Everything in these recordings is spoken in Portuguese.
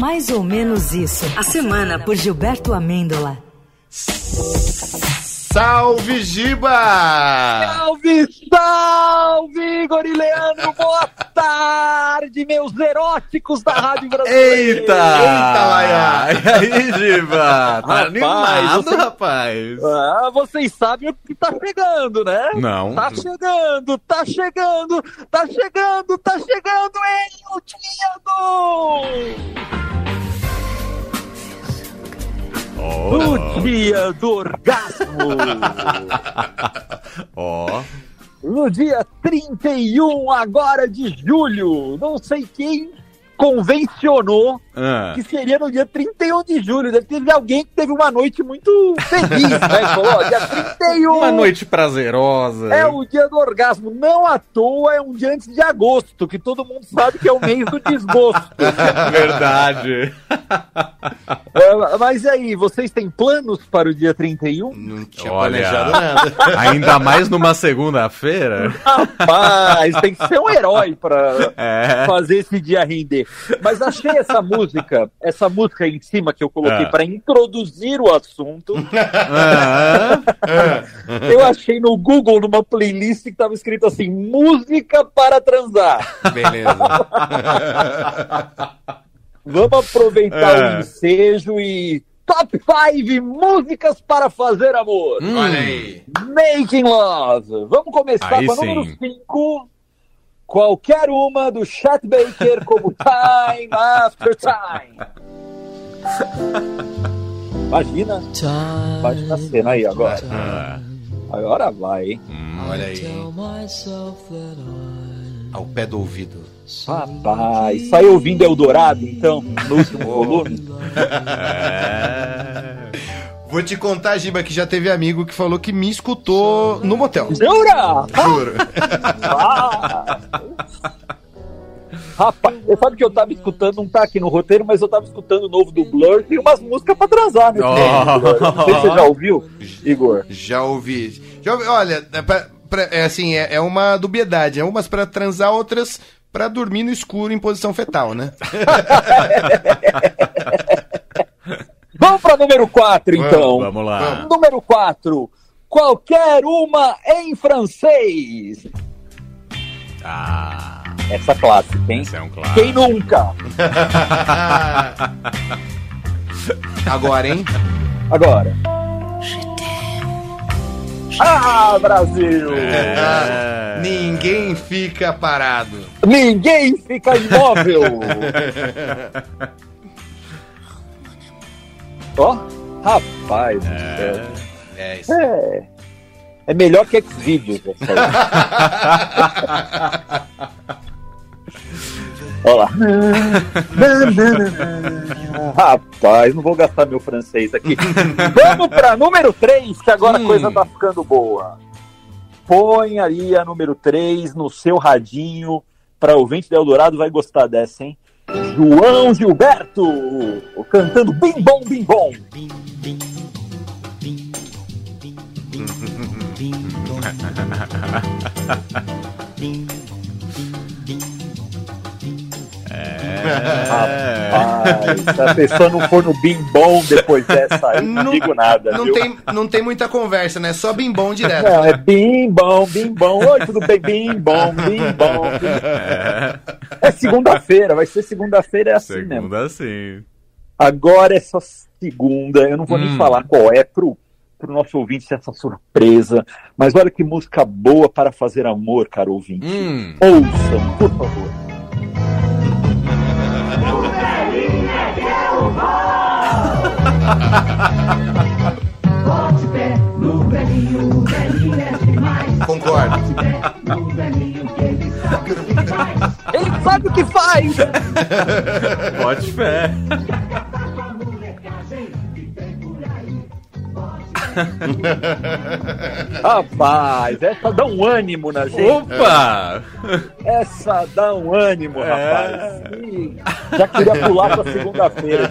Mais ou menos isso. A semana por Gilberto Amêndola. Salve, Giba! Salve, salve, Gorileano! Boa tarde, meus eróticos da Rádio Brasileira! Eita! Eita, Laia! E aí, Giba? Tá Rapaz, animado, você- rapaz? Ah, vocês sabem o que tá chegando, né? Não. Tá chegando, tá chegando, tá chegando, tá chegando ele, o dia do... O dia do orgasmo! Ó. No dia 31 agora de julho, não sei quem convencionou Ah. que seria no dia 31 de julho. Deve ter alguém que teve uma noite muito feliz, né? Falou, ó, dia 31 Uma noite prazerosa. é o dia do orgasmo. Não à toa é um dia antes de agosto, que todo mundo sabe que é o mês do desgosto. Verdade. É, mas e aí, vocês têm planos para o dia 31? Não tinha Olha. planejado nada. Ainda mais numa segunda-feira. Rapaz, tem que ser um herói para É. fazer esse dia render. Mas achei essa música, essa música em cima que eu coloquei Ah. para introduzir o assunto. Ah. Eu achei no Google numa playlist que tava escrito assim: música para transar. Beleza. Vamos aproveitar É. o ensejo e top 5 músicas para fazer amor. Olha aí. Making Love. Vamos começar Aí com a número 5. Qualquer uma do Chet Baker, como Time After Time. Imagina, imagina a cena aí agora. Ah. Agora vai, hein? Olha aí. Ao pé do ouvido. Rapaz, saiu ouvindo Eldorado, então, no último volume? É. Vou te contar, Giba, que já teve amigo que falou que me escutou no motel. Jura? Juro. Ah! Rapaz, você sabe que eu tava escutando, não tá aqui no roteiro, mas eu tava escutando o novo do Blur, tem umas músicas pra transar nesse Oh. Não sei se você já ouviu, Igor. Já ouvi. Já ouvi. Olha, é, pra- pra- é assim, é, é uma dubiedade. É umas pra transar, outras pra dormir no escuro em posição fetal, né? Vamos pra número 4, então. Vamos lá. Número 4. Qualquer uma em francês. Ah, Essa clássica, hein? esse é um clássico. Quem nunca? Agora, hein? Agora. Ah, Brasil! É. Ninguém fica parado. Ninguém fica imóvel! Ó, rapaz do céu. É isso. É. É melhor que Xvideos. Olha lá. Rapaz, não vou gastar meu francês aqui. Vamos para número 3, que agora a Hum. coisa tá ficando boa. Põe ali a número 3 no seu radinho. Para o Vente do Eldorado vai gostar dessa, hein? João Gilberto cantando Bim Bom Bim Bom. Rapaz, se a pessoa não for no Bim Bom depois dessa aí, não, Não- digo nada. Não viu? tem, não tem muita conversa, né? Só bim bom direto. Não, é bim bom, bim bom. Oi, tudo bem? Bim bom, bim bom. bim- É segunda-feira, vai ser segunda-feira, é assim mesmo. Segunda sim. Agora é só segunda, eu não vou nem Hum. falar qual é pro, pro nosso ouvinte essa surpresa. Mas olha que música boa para fazer amor, caro ouvinte. Hum. Ouçam, por favor. Bote pé no velhinho, o velhinho é demais. Concordo. Bote pé no velhinho, que ele sabe o que faz. Ele sabe o que faz! Bote aí. Rapaz, essa dá um ânimo na gente. Opa! Essa dá um ânimo, É. rapaz. Já queria pular pra segunda-feira.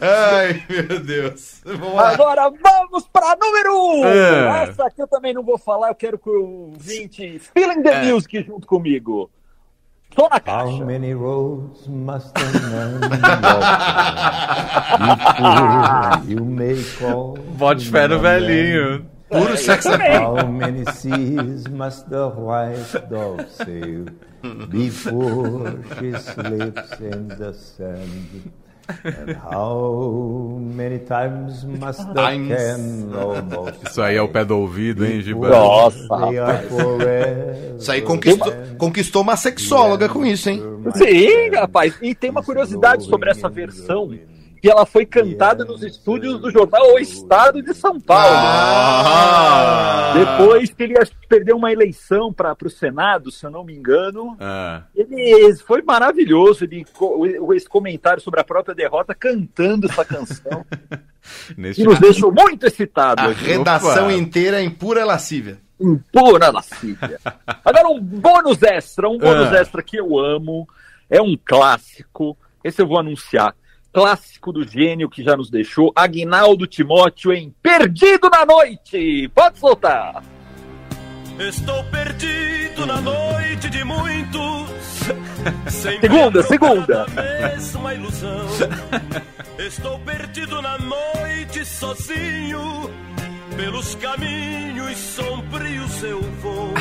Ai, meu Deus. Vamos. Agora vamos pra número 1! Um. É. Essa aqui eu também não vou falar, eu quero que o ouvinte Feeling the É. Music junto comigo. Só na How caixa. many roads must a man walk before you make all Bote fé no velhinho. Puro sexo How many seas must the white dove sail before she slips in the sand? And how many times must the can almost Isso aí é o pé do ouvido, hein, Giba? Nossa, rapaz. Isso aí conquistou, conquistou uma sexóloga com isso, hein? Sim, rapaz. E tem uma curiosidade sobre essa versão, que ela foi cantada nos estúdios do jornal O Estado de São Paulo. Ah! Depois que ele perdeu uma eleição para o Senado, se eu não me engano, Ah, ele foi maravilhoso. Ele, esse comentário sobre a própria derrota cantando essa canção, neste que nos deixou muito excitados. A hoje. redação Opa. inteira em pura lascívia. Em pura lascívia. Agora um bônus extra, um bônus Ah. extra que eu amo, é um clássico, esse eu vou anunciar. Clássico do gênio que já nos deixou, Agnaldo Timóteo em Perdido na Noite. Pode soltar. Estou perdido na noite de muitos. Sem Segunda, segunda. mesma ilusão. Estou perdido na noite sozinho. Pelos caminhos sombrios eu vou.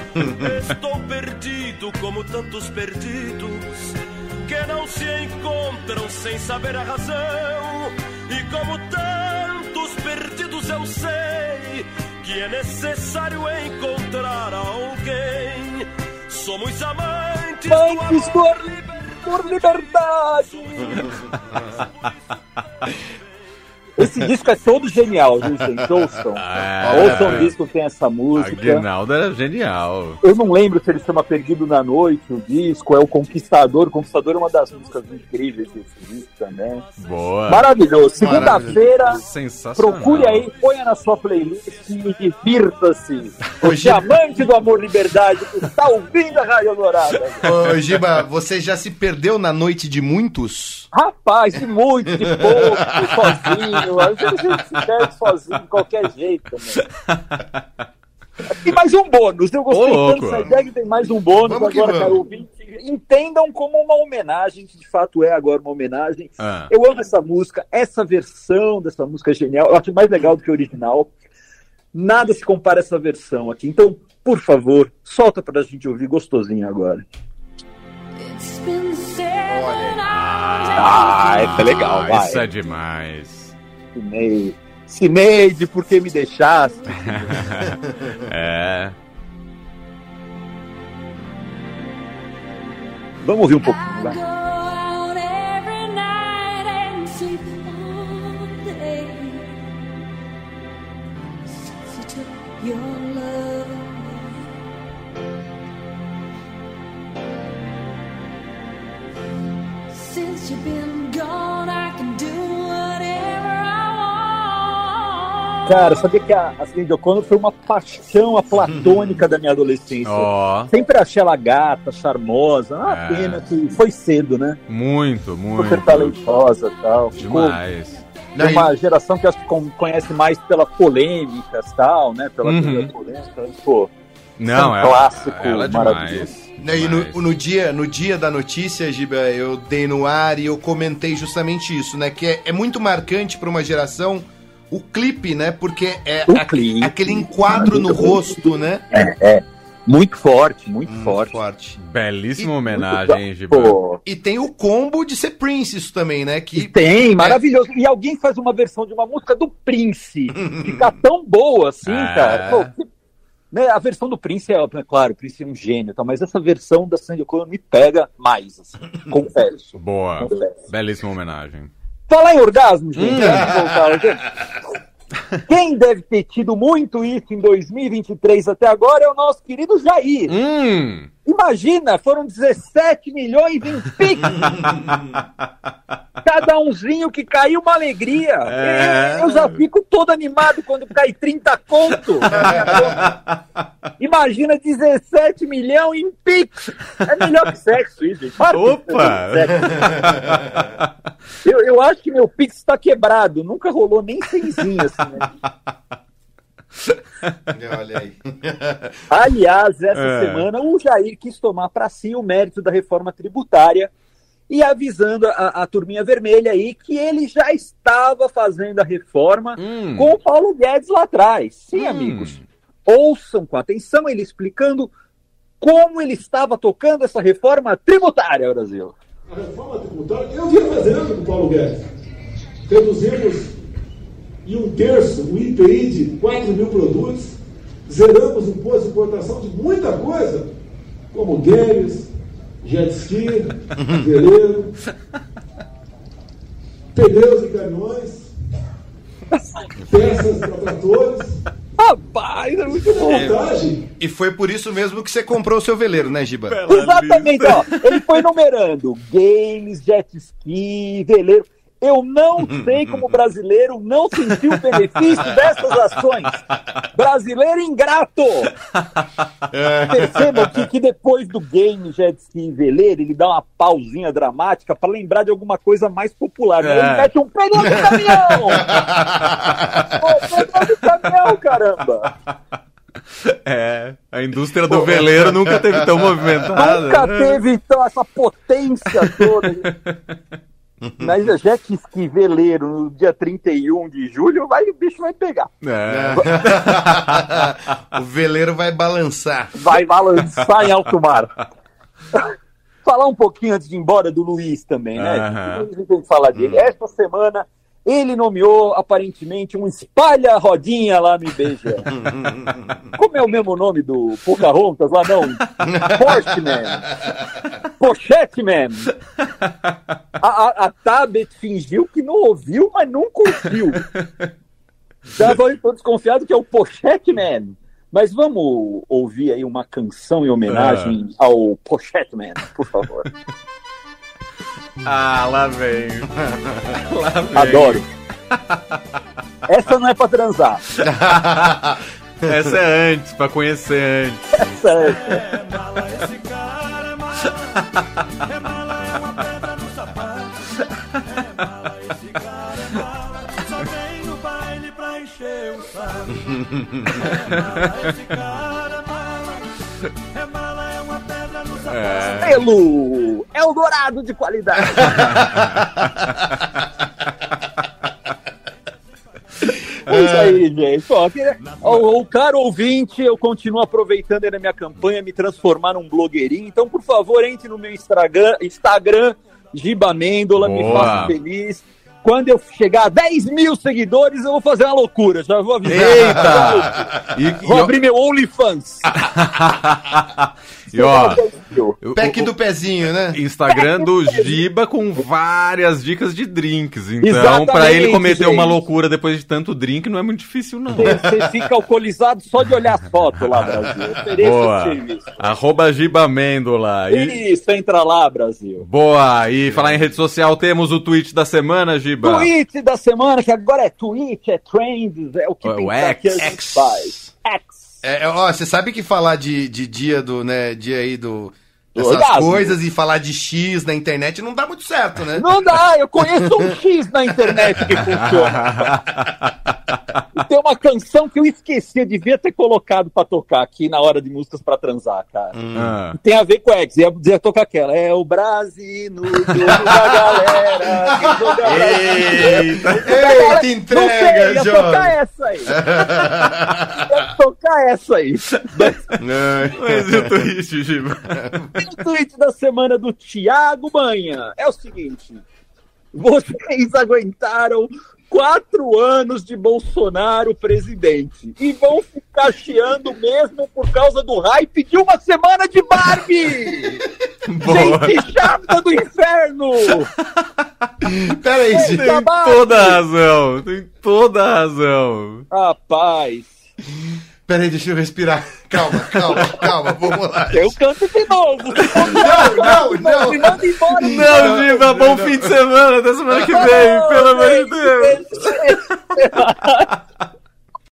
Estou perdido como tantos perdidos que não se encontram sem saber a razão. E como tantos perdidos eu sei que é necessário encontrar alguém. Somos amantes do Antes amor. por, por liberdade. Esse disco é todo genial, viu, gente? Ouçam. É. Ouçam o disco tem essa música. Aguinaldo era genial. Eu não lembro se ele chama Perdido na Noite, o disco, é o Conquistador. O Conquistador é uma das músicas incríveis desse disco também. Boa. Maravilhoso. Segunda-feira, Sensacional. procure aí, ponha na sua playlist e divirta-se. Hoje- Você amante do amor liberdade que está ouvindo a Rádio Dourada. Ô, Giba, você já se perdeu na noite de muitos? Rapaz, de muito, de pouco, de sozinho. Às vezes a gente se perde sozinho de qualquer jeito. E mais um bônus. Eu gostei Ô, tanto dessa ideia que tem mais um bônus Vamos agora, cara. Ouvinte, entendam como uma homenagem, que de fato é agora uma homenagem. Ah. Eu amo essa música, essa versão dessa música é genial. Eu acho mais legal do que a original. Nada se compara a essa versão aqui. Então, por favor, solta pra gente ouvir gostosinho agora. It's been seven hours. Ah, essa é legal, Ah, vai. Isso é demais. Cineide. Cineide, por que me deixaste? É. Vamos ouvir um I vai. go out every Cara, sabia que a, a Cindy O'Connor foi uma paixão platônica da minha adolescência. Ó, Sempre achei ela gata, charmosa. Uma É. pena que foi cedo, né? muito, muito. Super talentosa e tal. Ficou Demais. tem uma geração que acho que con- conhece mais pelas polêmicas e tal, né? Pela Uhum. polêmica. mas, Pô, Não, um é clássico ela é maravilhoso. demais. Né, E demais. no, no dia, no dia da notícia, Giba, eu dei no ar e eu comentei justamente isso, né? Que é, é muito marcante para uma geração o clipe, né? Porque é a- clipe. aquele enquadro no rosto, né? muito forte, muito Hum, forte. forte. Belíssima E- homenagem, hein? Pô, E tem o combo de ser Prince isso também, né? e Que tem, maravilhoso. E alguém faz uma versão de uma música do Prince, fica tão boa assim, É. cara. Pô, né, a versão do Prince é, é claro, o Prince é um gênio, tá? mas essa versão da Sandy O'Connor me pega mais, assim, confesso. Boa. confesso. Belíssima homenagem. Falar em orgasmo, gente, gente, quem deve ter tido muito isso em 2023 até agora é o nosso querido Jair. Hum! Imagina, foram 17 milhões em Pix. Cada umzinho que caiu, uma alegria. É. Eu já fico todo animado quando cai 30 conto. Imagina 17 milhões em Pix. É melhor que sexo isso, gente. Para Opa! Eu, eu acho que meu Pix está quebrado. Nunca rolou nem cenzinho assim, né? Olha aí. Aliás, essa É. semana o Jair quis tomar para si o mérito da reforma tributária e avisando a, a turminha vermelha aí que ele já estava fazendo a reforma Hum. com o Paulo Guedes lá atrás. Sim, Hum. amigos. Ouçam com atenção ele explicando como ele estava tocando essa reforma tributária, Brasil. A reforma tributária, eu vinha fazendo com o Paulo Guedes. Reduzimos em um terço o IPI de 4 mil produtos, zeramos o imposto de importação de muita coisa, como games, jet ski, veleiro, pneus e caminhões, peças para tratores. Rapaz, é muito bom. Montagem E foi por isso mesmo que você comprou o seu veleiro, né, Giba? Exatamente, ó. Ele foi numerando games, jet ski, veleiro. Eu não sei como o brasileiro não sentiu o benefício dessas ações. Brasileiro ingrato! Percebam que, que depois do game, jet ski e veleiro, ele dá uma pausinha dramática para lembrar de alguma coisa mais popular. né? Ele É. mete um pneu de caminhão! Pô, pneu de caminhão, caramba! É, a indústria do veleiro nunca teve tão movimentada. Nunca teve, então, essa potência toda. Mas a jet ski veleiro no dia 31 de julho, vai, o bicho vai pegar. É. o veleiro vai balançar. Vai balançar em alto mar. Falar um pouquinho antes de ir embora do Luiz também, né? A gente tem que falar dele. Esta semana ele nomeou aparentemente um espalha-rodinha lá no IBGE. Como é o mesmo nome do Pocahontas lá, não? Postman. Pochetman. A, a, a Tabet fingiu que não ouviu, mas nunca ouviu. Já estou desconfiado que é o Pochetman. Mas vamos ouvir aí uma canção em homenagem ao Pochetman, por favor. Ah, lá vem. Lá vem. Adoro. Essa não é pra transar. Essa é antes, pra conhecer antes. Essa é... É mala esse cara, é mala. É mala, é uma pedra no sapato. É mala esse cara, é mala. Só vem no baile pra encher o saco. É mala esse cara, é mala. É no sapato. É. Pelo Eldorado de qualidade. É isso aí, gente. Ó, que- ó, o caro ouvinte, eu continuo aproveitando aí na minha campanha me transformar num blogueirinho. Então, por favor, entre no meu Instagram, Instagram Giba Mendola, me faça feliz. Quando eu chegar a 10 mil seguidores, eu vou fazer uma loucura. Já vou avisar. Eita! E, Vou e, abrir meu OnlyFans. e ó, Pack do pezinho, né? Instagram do Giba com várias dicas de drinks. Então, pra ele cometer uma gente. loucura depois de tanto drink, não é muito difícil, não. Você fica alcoolizado só de olhar as fotos lá, Brasil. Boa. Arroba Giba Mendola. E, Isso, entra lá, Brasil. boa! E falar em rede social, temos o tweet da semana, Giba. Tweet da semana, que agora é tweet, é trend, é o que É o pensar que a gente X. faz. X. É, ó, você sabe que falar de, de dia do, né, dia aí do... Essas coisas e falar de X na internet não dá muito certo, né? Não dá, eu conheço um X na internet que funciona. E tem uma canção que eu esqueci, eu devia ter colocado pra tocar aqui na hora de músicas pra transar, cara. Ah. Tem a ver com X, ia dizer tocar aquela. É o Brasil no jogo da galera. joga Brasil. Eita, Não eita, sei, entrega, ia Jorge. tocar essa aí. tocar essa aí. Mas e o tweet, Giba? o tweet da semana do Thiago Banha é o seguinte: vocês aguentaram quatro anos de Bolsonaro presidente e vão ficar chiando mesmo por causa do hype de uma semana de Barbie! Boa. Gente chata do inferno! Pera aí, gente. Tem toda a razão. Tem toda a razão. Rapaz, Pera aí, deixa eu respirar. Calma, calma, calma, vamos lá. eu canto de novo! Não, não, não. Me manda embora! Não, Giba, bom fim de semana. Até semana que vem, pelo amor de Deus. Deus!